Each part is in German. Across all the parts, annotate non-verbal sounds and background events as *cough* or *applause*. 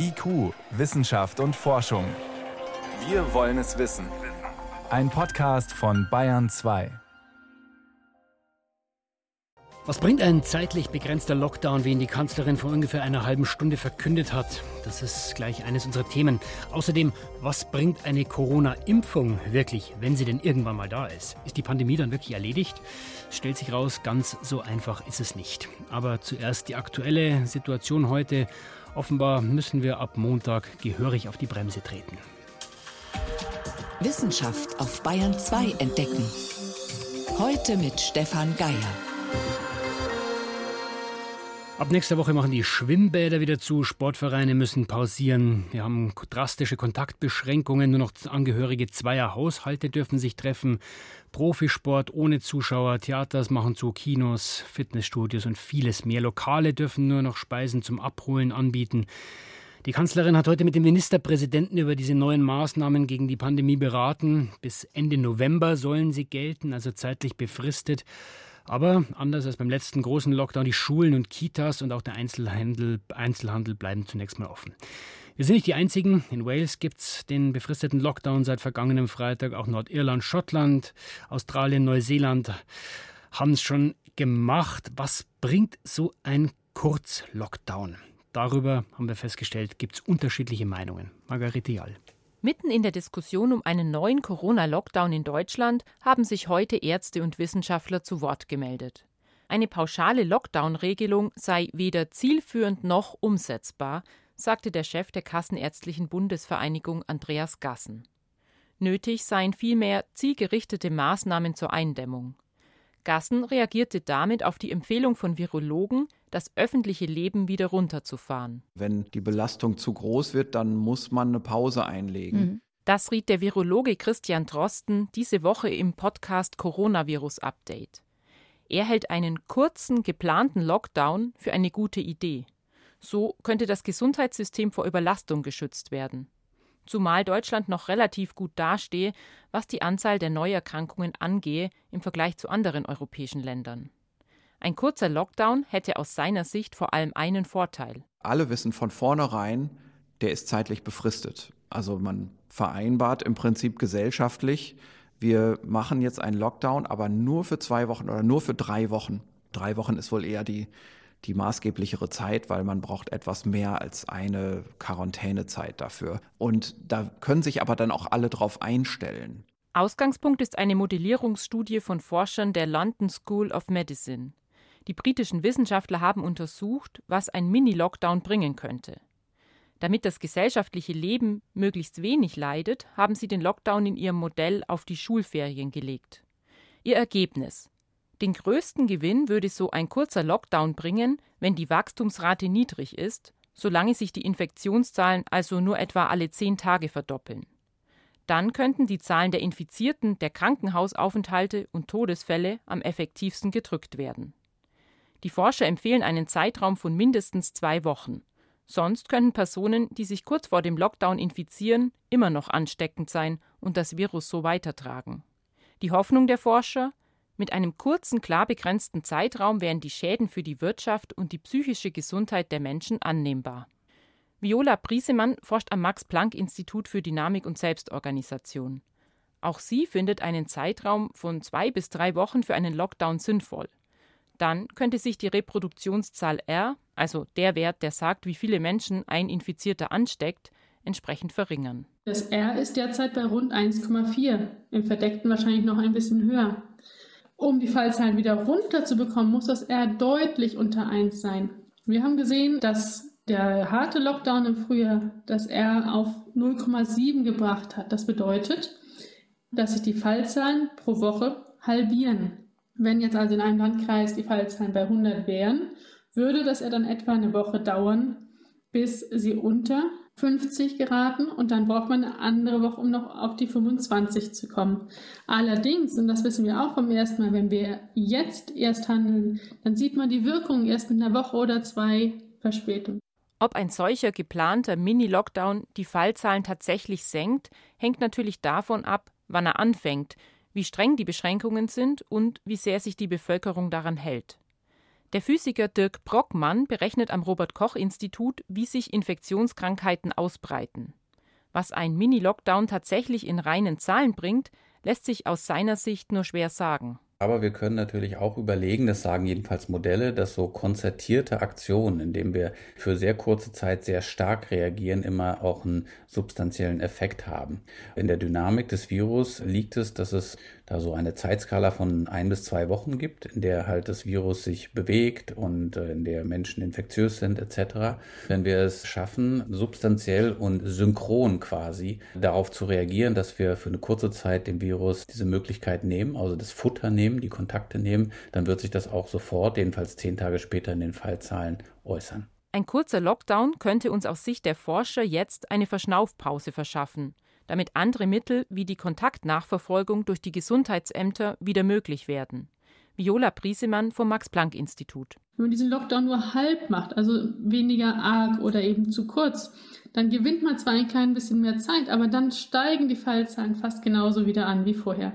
IQ, Wissenschaft und Forschung. Wir wollen es wissen. Ein Podcast von Bayern 2. Was bringt ein zeitlich begrenzter Lockdown, wie ihn die Kanzlerin vor ungefähr einer halben Stunde verkündet hat? Das ist gleich eines unserer Themen. Außerdem, was bringt eine Corona-Impfung wirklich, wenn sie denn irgendwann mal da ist? Ist die Pandemie dann wirklich erledigt? Stellt sich raus, ganz so einfach ist es nicht. Aber zuerst die aktuelle Situation heute. Offenbar müssen wir ab Montag gehörig auf die Bremse treten. Wissenschaft auf Bayern 2 entdecken. Heute mit Stefan Geier. Ab nächster Woche machen die Schwimmbäder wieder zu, Sportvereine müssen pausieren. Wir haben drastische Kontaktbeschränkungen, nur noch Angehörige zweier Haushalte dürfen sich treffen. Profisport ohne Zuschauer, Theaters machen zu, Kinos, Fitnessstudios und vieles mehr. Lokale dürfen nur noch Speisen zum Abholen anbieten. Die Kanzlerin hat heute mit dem Ministerpräsidenten über diese neuen Maßnahmen gegen die Pandemie beraten. Bis Ende November sollen sie gelten, also zeitlich befristet. Aber anders als beim letzten großen Lockdown, die Schulen und Kitas und auch der Einzelhandel, Einzelhandel bleiben zunächst mal offen. Wir sind nicht die Einzigen. In Wales gibt es den befristeten Lockdown seit vergangenem Freitag. Auch Nordirland, Schottland, Australien, Neuseeland haben es schon gemacht. Was bringt so ein Kurzlockdown? Darüber haben wir festgestellt, gibt es unterschiedliche Meinungen. Margarete Jall. Mitten in der Diskussion um einen neuen Corona-Lockdown in Deutschland haben sich heute Ärzte und Wissenschaftler zu Wort gemeldet. Eine pauschale Lockdown-Regelung sei weder zielführend noch umsetzbar, sagte der Chef der Kassenärztlichen Bundesvereinigung Andreas Gassen. Nötig seien vielmehr zielgerichtete Maßnahmen zur Eindämmung. Gassen reagierte damit auf die Empfehlung von Virologen, das öffentliche Leben wieder runterzufahren. Wenn die Belastung zu groß wird, dann muss man eine Pause einlegen. Mhm. Das riet der Virologe Christian Drosten diese Woche im Podcast Coronavirus Update. Er hält einen kurzen, geplanten Lockdown für eine gute Idee. So könnte das Gesundheitssystem vor Überlastung geschützt werden zumal Deutschland noch relativ gut dastehe, was die Anzahl der Neuerkrankungen angehe im Vergleich zu anderen europäischen Ländern. Ein kurzer Lockdown hätte aus seiner Sicht vor allem einen Vorteil. Alle wissen von vornherein, der ist zeitlich befristet. Also man vereinbart im Prinzip gesellschaftlich, wir machen jetzt einen Lockdown, aber nur für zwei Wochen oder nur für drei Wochen. Drei Wochen ist wohl eher die die maßgeblichere Zeit, weil man braucht etwas mehr als eine Quarantänezeit dafür. Und da können sich aber dann auch alle drauf einstellen. Ausgangspunkt ist eine Modellierungsstudie von Forschern der London School of Medicine. Die britischen Wissenschaftler haben untersucht, was ein Mini-Lockdown bringen könnte. Damit das gesellschaftliche Leben möglichst wenig leidet, haben sie den Lockdown in ihrem Modell auf die Schulferien gelegt. Ihr Ergebnis den größten Gewinn würde so ein kurzer Lockdown bringen, wenn die Wachstumsrate niedrig ist, solange sich die Infektionszahlen also nur etwa alle zehn Tage verdoppeln. Dann könnten die Zahlen der Infizierten, der Krankenhausaufenthalte und Todesfälle am effektivsten gedrückt werden. Die Forscher empfehlen einen Zeitraum von mindestens zwei Wochen. Sonst könnten Personen, die sich kurz vor dem Lockdown infizieren, immer noch ansteckend sein und das Virus so weitertragen. Die Hoffnung der Forscher, mit einem kurzen, klar begrenzten Zeitraum wären die Schäden für die Wirtschaft und die psychische Gesundheit der Menschen annehmbar. Viola Briesemann forscht am Max-Planck-Institut für Dynamik und Selbstorganisation. Auch sie findet einen Zeitraum von zwei bis drei Wochen für einen Lockdown sinnvoll. Dann könnte sich die Reproduktionszahl R, also der Wert, der sagt, wie viele Menschen ein Infizierter ansteckt, entsprechend verringern. Das R ist derzeit bei rund 1,4, im Verdeckten wahrscheinlich noch ein bisschen höher. Um die Fallzahlen wieder runterzubekommen, muss das R deutlich unter 1 sein. Wir haben gesehen, dass der harte Lockdown im Frühjahr das R auf 0,7 gebracht hat. Das bedeutet, dass sich die Fallzahlen pro Woche halbieren. Wenn jetzt also in einem Landkreis die Fallzahlen bei 100 wären, würde das ja dann etwa eine Woche dauern, bis sie unter 50 geraten und dann braucht man eine andere Woche, um noch auf die 25 zu kommen. Allerdings, und das wissen wir auch vom ersten Mal, wenn wir jetzt erst handeln, dann sieht man die Wirkung erst mit einer Woche oder zwei Verspätung. Ob ein solcher geplanter Mini-Lockdown die Fallzahlen tatsächlich senkt, hängt natürlich davon ab, wann er anfängt, wie streng die Beschränkungen sind und wie sehr sich die Bevölkerung daran hält. Der Physiker Dirk Brockmann berechnet am Robert Koch Institut, wie sich Infektionskrankheiten ausbreiten. Was ein Mini-Lockdown tatsächlich in reinen Zahlen bringt, lässt sich aus seiner Sicht nur schwer sagen. Aber wir können natürlich auch überlegen, das sagen jedenfalls Modelle, dass so konzertierte Aktionen, indem wir für sehr kurze Zeit sehr stark reagieren, immer auch einen substanziellen Effekt haben. In der Dynamik des Virus liegt es, dass es da so eine Zeitskala von ein bis zwei Wochen gibt, in der halt das Virus sich bewegt und äh, in der Menschen infektiös sind etc. Wenn wir es schaffen, substanziell und synchron quasi darauf zu reagieren, dass wir für eine kurze Zeit dem Virus diese Möglichkeit nehmen, also das Futter nehmen, die Kontakte nehmen, dann wird sich das auch sofort, jedenfalls zehn Tage später in den Fallzahlen äußern. Ein kurzer Lockdown könnte uns aus Sicht der Forscher jetzt eine Verschnaufpause verschaffen damit andere Mittel wie die Kontaktnachverfolgung durch die Gesundheitsämter wieder möglich werden. Viola Briesemann vom Max-Planck-Institut. Wenn man diesen Lockdown nur halb macht, also weniger arg oder eben zu kurz, dann gewinnt man zwar ein klein bisschen mehr Zeit, aber dann steigen die Fallzahlen fast genauso wieder an wie vorher.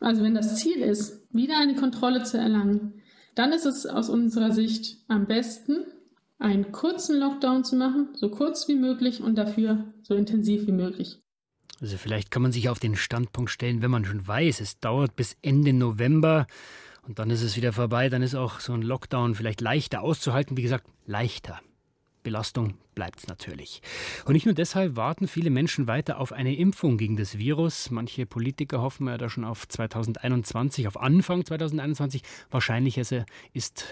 Also wenn das Ziel ist, wieder eine Kontrolle zu erlangen, dann ist es aus unserer Sicht am besten, einen kurzen Lockdown zu machen, so kurz wie möglich und dafür so intensiv wie möglich. Also vielleicht kann man sich auf den Standpunkt stellen, wenn man schon weiß, es dauert bis Ende November und dann ist es wieder vorbei, dann ist auch so ein Lockdown vielleicht leichter auszuhalten. Wie gesagt, leichter. Belastung bleibt es natürlich. Und nicht nur deshalb warten viele Menschen weiter auf eine Impfung gegen das Virus. Manche Politiker hoffen ja da schon auf 2021, auf Anfang 2021. Wahrscheinlich ist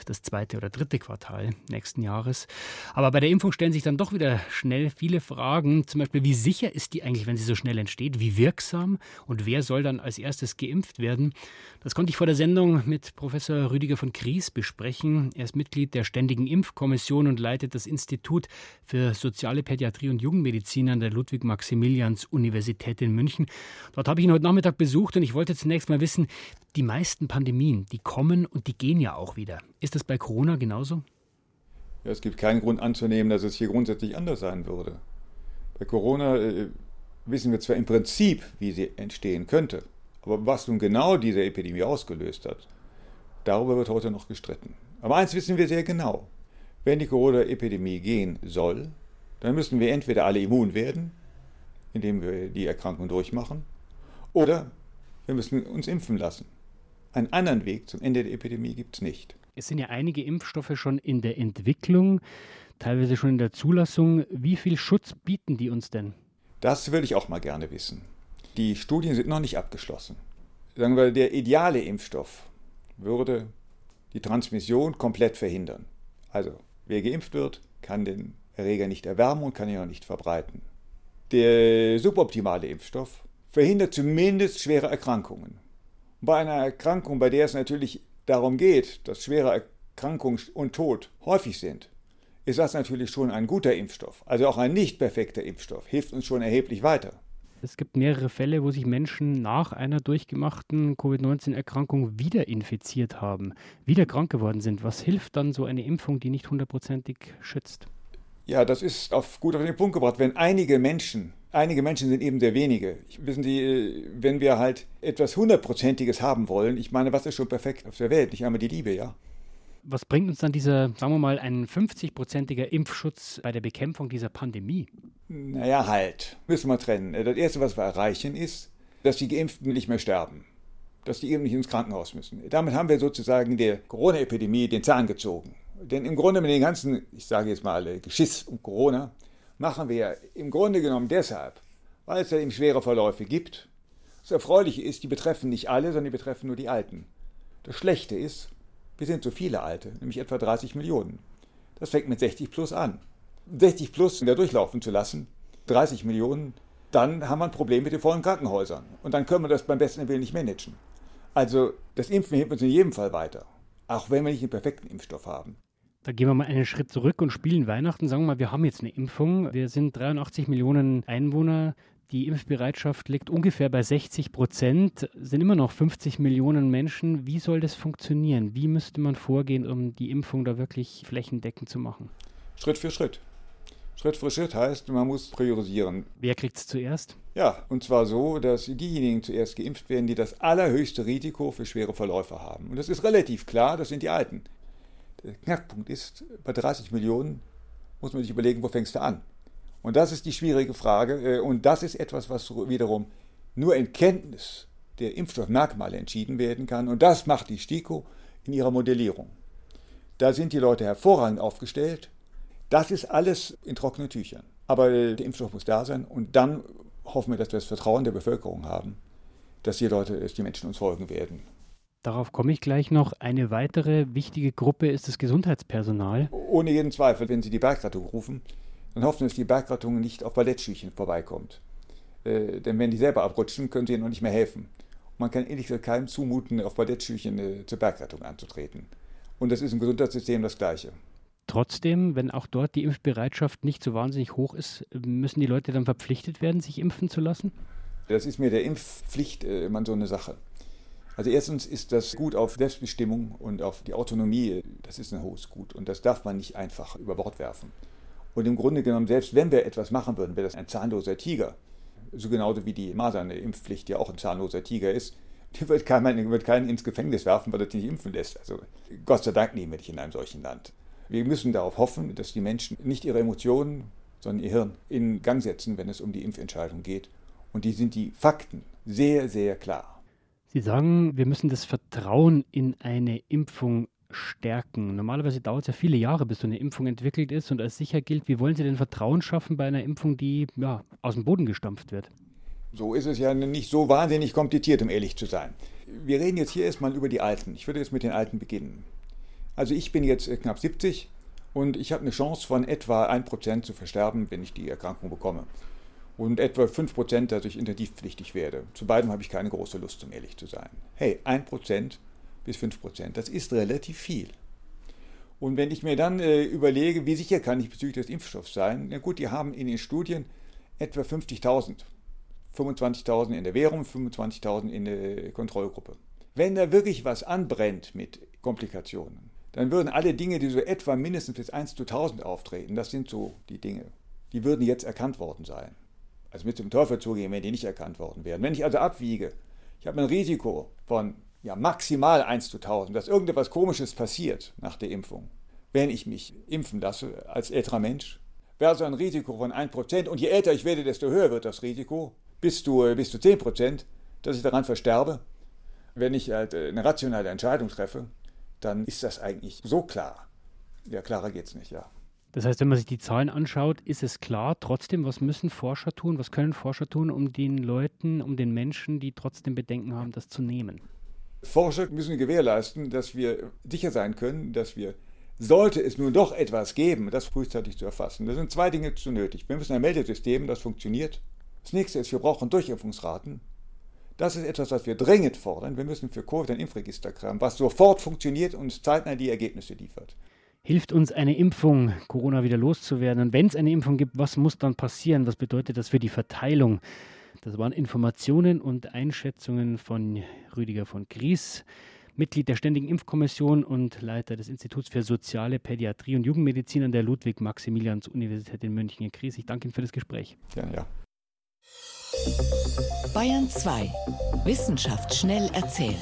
das zweite oder dritte Quartal nächsten Jahres. Aber bei der Impfung stellen sich dann doch wieder schnell viele Fragen. Zum Beispiel, wie sicher ist die eigentlich, wenn sie so schnell entsteht? Wie wirksam? Und wer soll dann als erstes geimpft werden? Das konnte ich vor der Sendung mit Professor Rüdiger von Kries besprechen. Er ist Mitglied der Ständigen Impfkommission und leitet das Institut für für soziale Pädiatrie und Jugendmedizin an der Ludwig-Maximilians-Universität in München. Dort habe ich ihn heute Nachmittag besucht und ich wollte zunächst mal wissen, die meisten Pandemien, die kommen und die gehen ja auch wieder. Ist das bei Corona genauso? Ja, es gibt keinen Grund anzunehmen, dass es hier grundsätzlich anders sein würde. Bei Corona äh, wissen wir zwar im Prinzip, wie sie entstehen könnte, aber was nun genau diese Epidemie ausgelöst hat, darüber wird heute noch gestritten. Aber eins wissen wir sehr genau. Wenn die Corona-Epidemie gehen soll, dann müssen wir entweder alle immun werden, indem wir die Erkrankung durchmachen, oder wir müssen uns impfen lassen. Einen anderen Weg zum Ende der Epidemie gibt es nicht. Es sind ja einige Impfstoffe schon in der Entwicklung, teilweise schon in der Zulassung. Wie viel Schutz bieten die uns denn? Das würde ich auch mal gerne wissen. Die Studien sind noch nicht abgeschlossen. Sagen wir, der ideale Impfstoff würde die Transmission komplett verhindern. Also Wer geimpft wird, kann den Erreger nicht erwärmen und kann ihn auch nicht verbreiten. Der suboptimale Impfstoff verhindert zumindest schwere Erkrankungen. Bei einer Erkrankung, bei der es natürlich darum geht, dass schwere Erkrankungen und Tod häufig sind, ist das natürlich schon ein guter Impfstoff. Also auch ein nicht perfekter Impfstoff hilft uns schon erheblich weiter. Es gibt mehrere Fälle, wo sich Menschen nach einer durchgemachten Covid-19-Erkrankung wieder infiziert haben, wieder krank geworden sind. Was hilft dann so eine Impfung, die nicht hundertprozentig schützt? Ja, das ist auf, gut auf den Punkt gebracht. Wenn einige Menschen, einige Menschen sind eben sehr wenige. Wissen Sie, wenn wir halt etwas hundertprozentiges haben wollen, ich meine, was ist schon perfekt auf der Welt? Nicht einmal die Liebe, ja? Was bringt uns dann dieser, sagen wir mal, ein 50-prozentiger Impfschutz bei der Bekämpfung dieser Pandemie? Naja, halt. Müssen wir trennen. Das Erste, was wir erreichen, ist, dass die Geimpften nicht mehr sterben. Dass die eben nicht ins Krankenhaus müssen. Damit haben wir sozusagen der Corona-Epidemie den Zahn gezogen. Denn im Grunde mit den ganzen, ich sage jetzt mal, Geschiss um Corona, machen wir im Grunde genommen deshalb, weil es ja eben schwere Verläufe gibt. Das Erfreuliche ist, die betreffen nicht alle, sondern die betreffen nur die Alten. Das Schlechte ist, wir sind so viele Alte, nämlich etwa 30 Millionen. Das fängt mit 60 plus an. 60 plus wieder durchlaufen zu lassen, 30 Millionen, dann haben wir ein Problem mit den vollen Krankenhäusern. Und dann können wir das beim besten Willen nicht managen. Also das Impfen hilft uns in jedem Fall weiter, auch wenn wir nicht einen perfekten Impfstoff haben. Da gehen wir mal einen Schritt zurück und spielen Weihnachten. Sagen wir mal, wir haben jetzt eine Impfung. Wir sind 83 Millionen Einwohner. Die Impfbereitschaft liegt ungefähr bei 60 Prozent, sind immer noch 50 Millionen Menschen. Wie soll das funktionieren? Wie müsste man vorgehen, um die Impfung da wirklich flächendeckend zu machen? Schritt für Schritt. Schritt für Schritt heißt, man muss priorisieren. Wer kriegt es zuerst? Ja, und zwar so, dass diejenigen zuerst geimpft werden, die das allerhöchste Risiko für schwere Verläufe haben. Und das ist relativ klar, das sind die Alten. Der Knackpunkt ist, bei 30 Millionen muss man sich überlegen, wo fängst du an? Und das ist die schwierige Frage. Äh, und das ist etwas, was wiederum nur in Kenntnis der Impfstoffmerkmale entschieden werden kann. Und das macht die STIKO in ihrer Modellierung. Da sind die Leute hervorragend aufgestellt. Das ist alles in trockenen Tüchern. Aber der Impfstoff muss da sein und dann hoffen wir, dass wir das Vertrauen der Bevölkerung haben, dass die Leute, dass die Menschen uns folgen werden. Darauf komme ich gleich noch. Eine weitere wichtige Gruppe ist das Gesundheitspersonal. Ohne jeden Zweifel, wenn Sie die Bergrettung rufen, dann hoffen dass die Bergrettung nicht auf Ballettschüchen vorbeikommt. Äh, denn wenn die selber abrutschen, können sie ihnen noch nicht mehr helfen. man kann ehrlich gesagt keinem zumuten, auf Ballettschüchen äh, zur Bergrettung anzutreten. Und das ist im Gesundheitssystem das Gleiche. Trotzdem, wenn auch dort die Impfbereitschaft nicht so wahnsinnig hoch ist, müssen die Leute dann verpflichtet werden, sich impfen zu lassen? Das ist mir der Impfpflicht äh, immer so eine Sache. Also erstens ist das Gut auf Selbstbestimmung und auf die Autonomie, das ist ein hohes Gut und das darf man nicht einfach über Bord werfen. Und im Grunde genommen, selbst wenn wir etwas machen würden, wäre das ein zahnloser Tiger, so genauso wie die Masernimpfpflicht ja auch ein zahnloser Tiger ist, die wird keinen, wird keinen ins Gefängnis werfen, weil er sich nicht impfen lässt. Also Gott sei Dank leben wir nicht in einem solchen Land. Wir müssen darauf hoffen, dass die Menschen nicht ihre Emotionen, sondern ihr Hirn in Gang setzen, wenn es um die Impfentscheidung geht. Und die sind die Fakten sehr, sehr klar. Sie sagen, wir müssen das Vertrauen in eine Impfung stärken. Normalerweise dauert es ja viele Jahre, bis so eine Impfung entwickelt ist und als sicher gilt. Wie wollen Sie denn Vertrauen schaffen bei einer Impfung, die ja, aus dem Boden gestampft wird? So ist es ja nicht so wahnsinnig kompliziert, um ehrlich zu sein. Wir reden jetzt hier erstmal über die Alten. Ich würde jetzt mit den Alten beginnen. Also ich bin jetzt äh, knapp 70 und ich habe eine Chance von etwa 1% zu versterben, wenn ich die Erkrankung bekomme. Und etwa 5%, dass ich intensivpflichtig werde. Zu beidem habe ich keine große Lust, um ehrlich zu sein. Hey, 1% bis 5%, das ist relativ viel. Und wenn ich mir dann äh, überlege, wie sicher kann ich bezüglich des Impfstoffs sein, na gut, die haben in den Studien etwa 50.000. 25.000 in der Währung, 25.000 in der Kontrollgruppe. Wenn da wirklich was anbrennt mit Komplikationen, dann würden alle Dinge, die so etwa mindestens bis 1 zu 1000 auftreten, das sind so die Dinge, die würden jetzt erkannt worden sein. Also mit zum Teufel zugehen, wenn die nicht erkannt worden wären. Wenn ich also abwiege, ich habe ein Risiko von ja, maximal 1 zu 1000, dass irgendetwas Komisches passiert nach der Impfung, wenn ich mich impfen lasse als älterer Mensch, wäre so ein Risiko von 1%. Und je älter ich werde, desto höher wird das Risiko, bis zu, bis zu 10%, dass ich daran versterbe. Wenn ich halt eine rationale Entscheidung treffe, dann ist das eigentlich so klar. Ja, klarer geht es nicht, ja. Das heißt, wenn man sich die Zahlen anschaut, ist es klar. Trotzdem, was müssen Forscher tun? Was können Forscher tun, um den Leuten, um den Menschen, die trotzdem Bedenken haben, das zu nehmen? Forscher müssen gewährleisten, dass wir sicher sein können, dass wir, sollte es nun doch etwas geben, das frühzeitig zu erfassen. Da sind zwei Dinge zu nötig. Wir müssen ein Meldesystem, das funktioniert. Das nächste ist, wir brauchen Durchimpfungsraten. Das ist etwas, was wir dringend fordern. Wir müssen für Covid ein Impfregister haben, was sofort funktioniert und zeitnah die Ergebnisse liefert. Hilft uns eine Impfung, Corona wieder loszuwerden? Und wenn es eine Impfung gibt, was muss dann passieren? Was bedeutet das für die Verteilung? Das waren Informationen und Einschätzungen von Rüdiger von Gries, Mitglied der Ständigen Impfkommission und Leiter des Instituts für Soziale Pädiatrie und Jugendmedizin an der Ludwig-Maximilians-Universität in München. Herr Gries, ich danke Ihnen für das Gespräch. Ja, ja. Bayern 2. Wissenschaft schnell erzählt.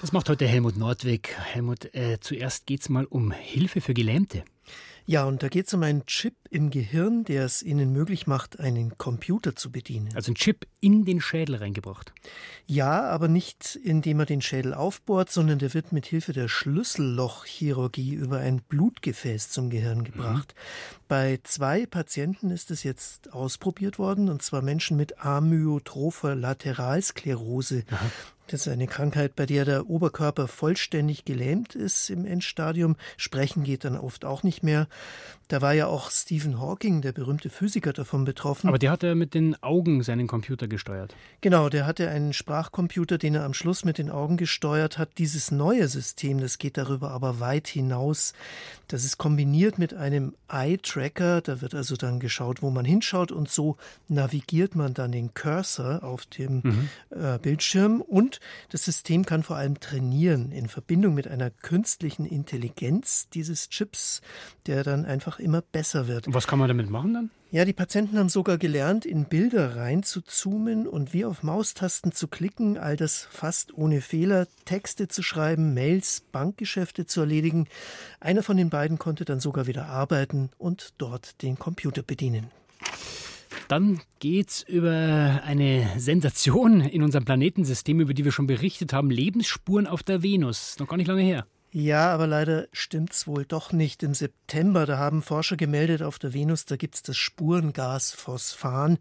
Das macht heute Helmut Nordwig. Helmut, äh, zuerst geht es mal um Hilfe für Gelähmte. Ja, und da geht es um einen Chip im Gehirn, der es ihnen möglich macht, einen Computer zu bedienen. Also ein Chip in den Schädel reingebracht. Ja, aber nicht indem er den Schädel aufbohrt, sondern der wird mit Hilfe der Schlüssellochchirurgie über ein Blutgefäß zum Gehirn mhm. gebracht. Mhm. Bei zwei Patienten ist es jetzt ausprobiert worden, und zwar Menschen mit amyotropher Lateralsklerose. Aha. Das ist eine Krankheit, bei der der Oberkörper vollständig gelähmt ist im Endstadium. Sprechen geht dann oft auch nicht mehr. Da war ja auch Stephen Hawking, der berühmte Physiker, davon betroffen. Aber der hat ja mit den Augen seinen Computer gesteuert. Genau, der hatte einen Sprachcomputer, den er am Schluss mit den Augen gesteuert hat. Dieses neue System, das geht darüber aber weit hinaus. Das ist kombiniert mit einem Eye-Tracker. Da wird also dann geschaut, wo man hinschaut und so navigiert man dann den Cursor auf dem mhm. äh, Bildschirm und das System kann vor allem trainieren in Verbindung mit einer künstlichen Intelligenz dieses Chips, der dann einfach immer besser wird. Und was kann man damit machen dann? Ja, die Patienten haben sogar gelernt, in Bilder rein zu zoomen und wie auf Maustasten zu klicken, all das fast ohne Fehler, Texte zu schreiben, Mails, Bankgeschäfte zu erledigen. Einer von den beiden konnte dann sogar wieder arbeiten und dort den Computer bedienen. Dann geht's über eine Sensation in unserem Planetensystem, über die wir schon berichtet haben. Lebensspuren auf der Venus. Noch gar nicht lange her. Ja, aber leider stimmt's wohl doch nicht. Im September, da haben Forscher gemeldet, auf der Venus, da gibt's das Spurengas Phosphan.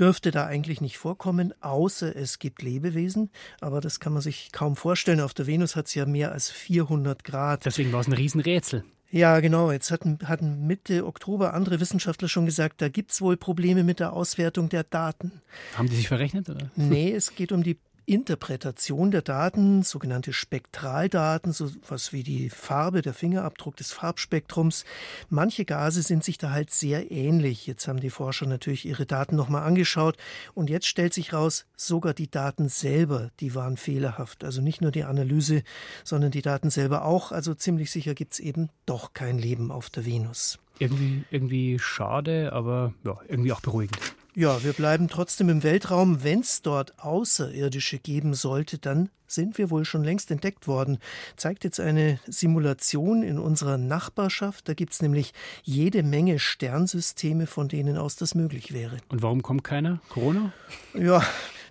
Dürfte da eigentlich nicht vorkommen, außer es gibt Lebewesen. Aber das kann man sich kaum vorstellen. Auf der Venus hat's ja mehr als 400 Grad. Deswegen war es ein Riesenrätsel. Ja, genau. Jetzt hatten, hatten Mitte Oktober andere Wissenschaftler schon gesagt, da gibt's wohl Probleme mit der Auswertung der Daten. Haben die sich verrechnet? Oder? Nee, es geht um die Interpretation der Daten, sogenannte Spektraldaten, so was wie die Farbe, der Fingerabdruck des Farbspektrums. Manche Gase sind sich da halt sehr ähnlich. Jetzt haben die Forscher natürlich ihre Daten nochmal angeschaut und jetzt stellt sich raus, sogar die Daten selber, die waren fehlerhaft. Also nicht nur die Analyse, sondern die Daten selber auch. Also ziemlich sicher gibt es eben doch kein Leben auf der Venus. Irgendwie, irgendwie schade, aber ja, irgendwie auch beruhigend. Ja, wir bleiben trotzdem im Weltraum. Wenn es dort Außerirdische geben sollte, dann sind wir wohl schon längst entdeckt worden. Zeigt jetzt eine Simulation in unserer Nachbarschaft. Da gibt es nämlich jede Menge Sternsysteme, von denen aus das möglich wäre. Und warum kommt keiner? Corona? Ja,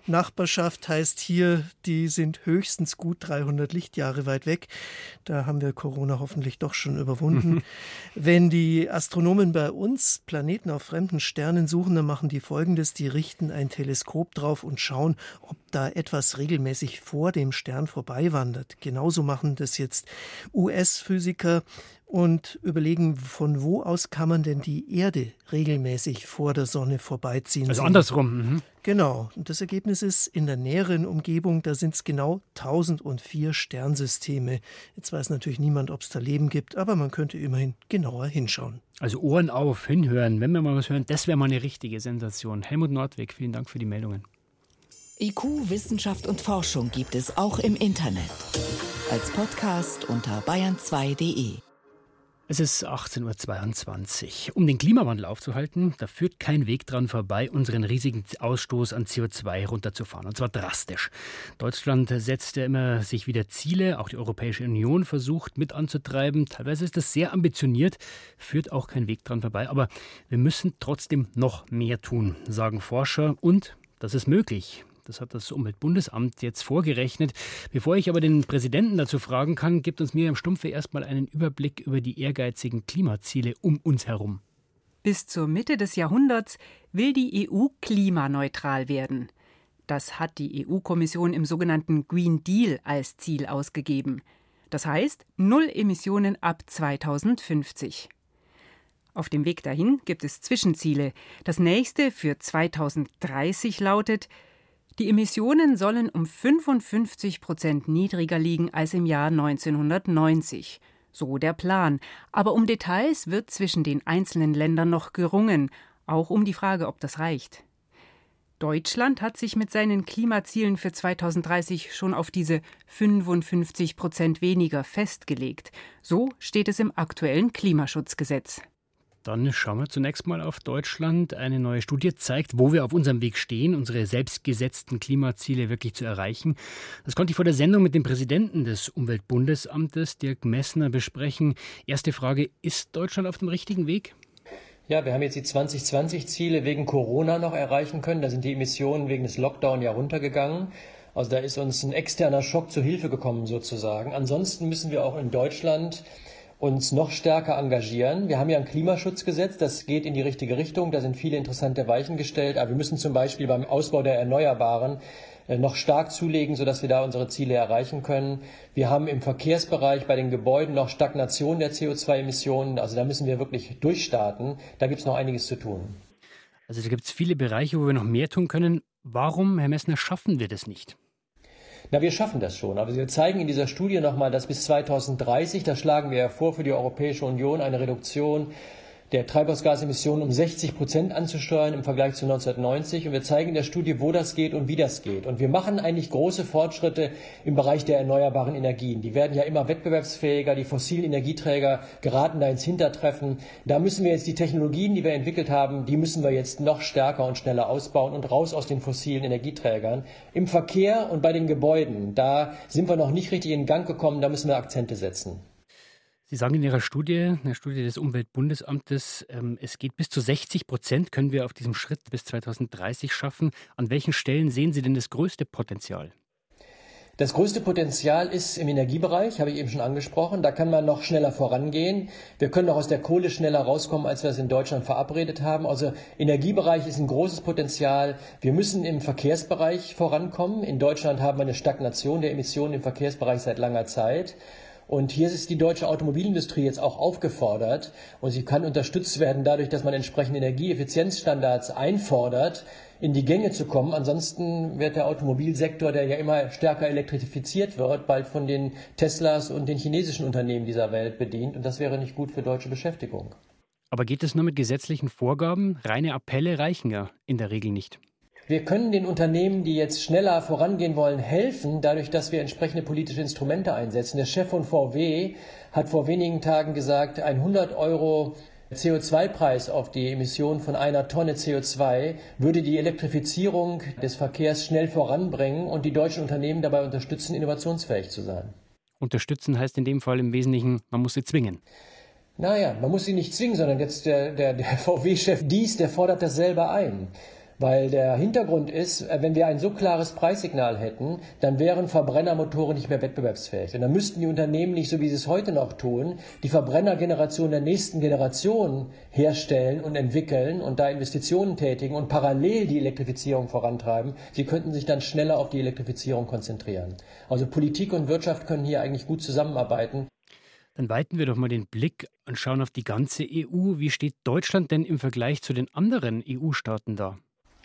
Nachbarschaft heißt hier, die sind höchstens gut 300 Lichtjahre weit weg. Da haben wir Corona hoffentlich doch schon überwunden. Wenn die Astronomen bei uns Planeten auf fremden Sternen suchen, dann machen die folgendes. Die richten ein Teleskop drauf und schauen, ob da etwas regelmäßig vor dem Stern vorbeiwandert. Genauso machen das jetzt US-Physiker und überlegen, von wo aus kann man denn die Erde regelmäßig vor der Sonne vorbeiziehen. Also andersrum. Mhm. Genau. Und das Ergebnis ist, in der näheren Umgebung, da sind es genau 1004 Sternsysteme. Jetzt weiß natürlich niemand, ob es da Leben gibt, aber man könnte immerhin genauer hinschauen. Also Ohren auf, hinhören, wenn wir mal was hören, das wäre mal eine richtige Sensation. Helmut Nordweg, vielen Dank für die Meldungen. IQ, Wissenschaft und Forschung gibt es auch im Internet. Als Podcast unter bayern2.de. Es ist 18.22 Uhr. Um den Klimawandel aufzuhalten, da führt kein Weg dran vorbei, unseren riesigen Ausstoß an CO2 runterzufahren. Und zwar drastisch. Deutschland setzt ja immer sich wieder Ziele. Auch die Europäische Union versucht mit anzutreiben. Teilweise ist das sehr ambitioniert, führt auch kein Weg dran vorbei. Aber wir müssen trotzdem noch mehr tun, sagen Forscher. Und das ist möglich. Das hat das Umweltbundesamt jetzt vorgerechnet. Bevor ich aber den Präsidenten dazu fragen kann, gibt uns Miriam Stumpfe erstmal einen Überblick über die ehrgeizigen Klimaziele um uns herum. Bis zur Mitte des Jahrhunderts will die EU klimaneutral werden. Das hat die EU-Kommission im sogenannten Green Deal als Ziel ausgegeben. Das heißt, null Emissionen ab 2050. Auf dem Weg dahin gibt es Zwischenziele. Das nächste für 2030 lautet, die Emissionen sollen um 55 Prozent niedriger liegen als im Jahr 1990. So der Plan. Aber um Details wird zwischen den einzelnen Ländern noch gerungen, auch um die Frage, ob das reicht. Deutschland hat sich mit seinen Klimazielen für 2030 schon auf diese 55 Prozent weniger festgelegt. So steht es im aktuellen Klimaschutzgesetz. Dann schauen wir zunächst mal auf Deutschland. Eine neue Studie zeigt, wo wir auf unserem Weg stehen, unsere selbstgesetzten Klimaziele wirklich zu erreichen. Das konnte ich vor der Sendung mit dem Präsidenten des Umweltbundesamtes, Dirk Messner, besprechen. Erste Frage, ist Deutschland auf dem richtigen Weg? Ja, wir haben jetzt die 2020-Ziele wegen Corona noch erreichen können. Da sind die Emissionen wegen des Lockdown ja runtergegangen. Also da ist uns ein externer Schock zu Hilfe gekommen sozusagen. Ansonsten müssen wir auch in Deutschland uns noch stärker engagieren. Wir haben ja ein Klimaschutzgesetz, das geht in die richtige Richtung. Da sind viele interessante Weichen gestellt. Aber wir müssen zum Beispiel beim Ausbau der Erneuerbaren äh, noch stark zulegen, sodass wir da unsere Ziele erreichen können. Wir haben im Verkehrsbereich bei den Gebäuden noch Stagnation der CO2-Emissionen. Also da müssen wir wirklich durchstarten. Da gibt es noch einiges zu tun. Also da gibt es viele Bereiche, wo wir noch mehr tun können. Warum, Herr Messner, schaffen wir das nicht? Na, wir schaffen das schon. Aber wir zeigen in dieser Studie nochmal, dass bis 2030, da schlagen wir ja vor für die Europäische Union eine Reduktion der Treibhausgasemissionen um 60 Prozent anzusteuern im Vergleich zu 1990. Und wir zeigen in der Studie, wo das geht und wie das geht. Und wir machen eigentlich große Fortschritte im Bereich der erneuerbaren Energien. Die werden ja immer wettbewerbsfähiger. Die fossilen Energieträger geraten da ins Hintertreffen. Da müssen wir jetzt die Technologien, die wir entwickelt haben, die müssen wir jetzt noch stärker und schneller ausbauen und raus aus den fossilen Energieträgern. Im Verkehr und bei den Gebäuden, da sind wir noch nicht richtig in Gang gekommen. Da müssen wir Akzente setzen. Sie sagen in Ihrer Studie, in der Studie des Umweltbundesamtes, ähm, es geht bis zu 60 Prozent, können wir auf diesem Schritt bis 2030 schaffen. An welchen Stellen sehen Sie denn das größte Potenzial? Das größte Potenzial ist im Energiebereich, habe ich eben schon angesprochen. Da kann man noch schneller vorangehen. Wir können auch aus der Kohle schneller rauskommen, als wir es in Deutschland verabredet haben. Also Energiebereich ist ein großes Potenzial. Wir müssen im Verkehrsbereich vorankommen. In Deutschland haben wir eine Stagnation der Emissionen im Verkehrsbereich seit langer Zeit. Und hier ist die deutsche Automobilindustrie jetzt auch aufgefordert und sie kann unterstützt werden dadurch, dass man entsprechende Energieeffizienzstandards einfordert, in die Gänge zu kommen. Ansonsten wird der Automobilsektor, der ja immer stärker elektrifiziert wird, bald von den Teslas und den chinesischen Unternehmen dieser Welt bedient. Und das wäre nicht gut für deutsche Beschäftigung. Aber geht es nur mit gesetzlichen Vorgaben? Reine Appelle reichen ja in der Regel nicht. Wir können den Unternehmen, die jetzt schneller vorangehen wollen, helfen, dadurch, dass wir entsprechende politische Instrumente einsetzen. Der Chef von VW hat vor wenigen Tagen gesagt, ein 100 Euro CO2-Preis auf die Emission von einer Tonne CO2 würde die Elektrifizierung des Verkehrs schnell voranbringen und die deutschen Unternehmen dabei unterstützen, innovationsfähig zu sein. Unterstützen heißt in dem Fall im Wesentlichen, man muss sie zwingen. Naja, man muss sie nicht zwingen, sondern jetzt der, der, der *laughs* VW-Chef Dies, der fordert das selber ein. Weil der Hintergrund ist, äh, wenn wir ein so klares Preissignal hätten, dann wären Verbrennermotoren nicht mehr wettbewerbsfähig. Und dann müssten die Unternehmen nicht, so wie sie es heute noch tun, die Verbrennergeneration der nächsten Generation herstellen und entwickeln und da Investitionen tätigen und parallel die Elektrifizierung vorantreiben. Sie könnten sich dann schneller auf die Elektrifizierung konzentrieren. Also Politik und Wirtschaft können hier eigentlich gut zusammenarbeiten. Dann weiten wir doch mal den Blick und schauen auf die ganze EU. Wie steht Deutschland denn im Vergleich zu den anderen EU-Staaten da?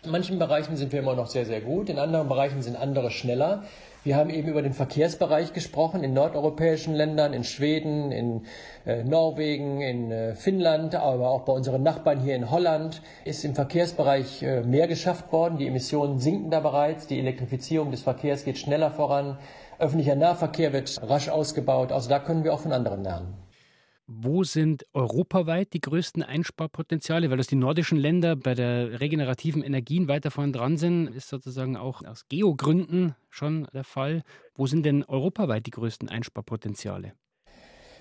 In manchen Bereichen sind wir immer noch sehr, sehr gut, in anderen Bereichen sind andere schneller. Wir haben eben über den Verkehrsbereich gesprochen, in nordeuropäischen Ländern, in Schweden, in äh, Norwegen, in äh, Finnland, aber auch bei unseren Nachbarn hier in Holland ist im Verkehrsbereich äh, mehr geschafft worden. Die Emissionen sinken da bereits, die Elektrifizierung des Verkehrs geht schneller voran, öffentlicher Nahverkehr wird rasch ausgebaut. Also da können wir auch von anderen lernen. Wo sind europaweit die größten Einsparpotenziale? Weil das die nordischen Länder bei der regenerativen Energien weiter vorn dran sind, ist sozusagen auch aus Geogründen schon der Fall. Wo sind denn europaweit die größten Einsparpotenziale?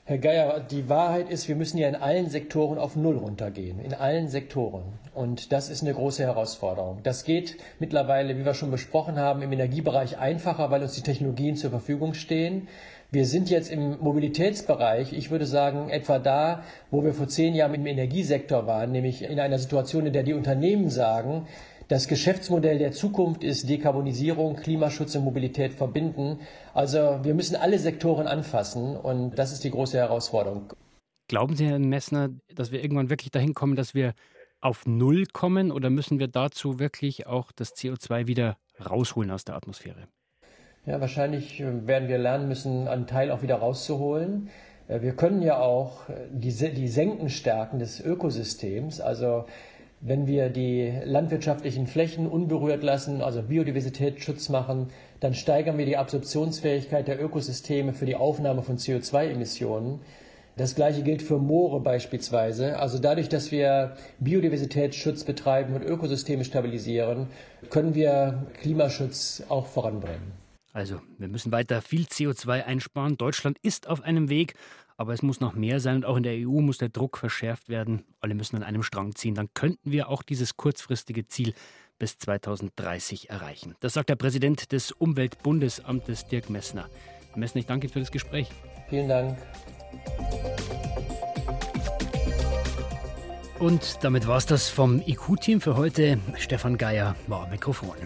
Herr Geier, die Wahrheit ist, wir müssen ja in allen Sektoren auf Null runtergehen. In allen Sektoren. Und das ist eine große Herausforderung. Das geht mittlerweile, wie wir schon besprochen haben, im Energiebereich einfacher, weil uns die Technologien zur Verfügung stehen. Wir sind jetzt im Mobilitätsbereich, ich würde sagen, etwa da, wo wir vor zehn Jahren im Energiesektor waren, nämlich in einer Situation, in der die Unternehmen sagen, das Geschäftsmodell der Zukunft ist Dekarbonisierung, Klimaschutz und Mobilität verbinden. Also wir müssen alle Sektoren anfassen und das ist die große Herausforderung. Glauben Sie, Herr Messner, dass wir irgendwann wirklich dahin kommen, dass wir auf Null kommen oder müssen wir dazu wirklich auch das CO2 wieder rausholen aus der Atmosphäre? Ja, wahrscheinlich äh, werden wir lernen müssen, einen Teil auch wieder rauszuholen. Äh, wir können ja auch äh, die, die Senkenstärken des Ökosystems, also wenn wir die landwirtschaftlichen Flächen unberührt lassen, also Biodiversitätsschutz machen, dann steigern wir die Absorptionsfähigkeit der Ökosysteme für die Aufnahme von CO2-Emissionen. Das gleiche gilt für Moore beispielsweise. Also dadurch, dass wir Biodiversitätsschutz betreiben und Ökosysteme stabilisieren, können wir Klimaschutz auch voranbringen. Also, wir müssen weiter viel CO2 einsparen. Deutschland ist auf einem Weg, aber es muss noch mehr sein und auch in der EU muss der Druck verschärft werden. Alle müssen an einem Strang ziehen. Dann könnten wir auch dieses kurzfristige Ziel bis 2030 erreichen. Das sagt der Präsident des Umweltbundesamtes, Dirk Messner. Herr Messner, ich danke Ihnen für das Gespräch. Vielen Dank. Und damit war es das vom IQ-Team für heute. Stefan Geier war am Mikrofon.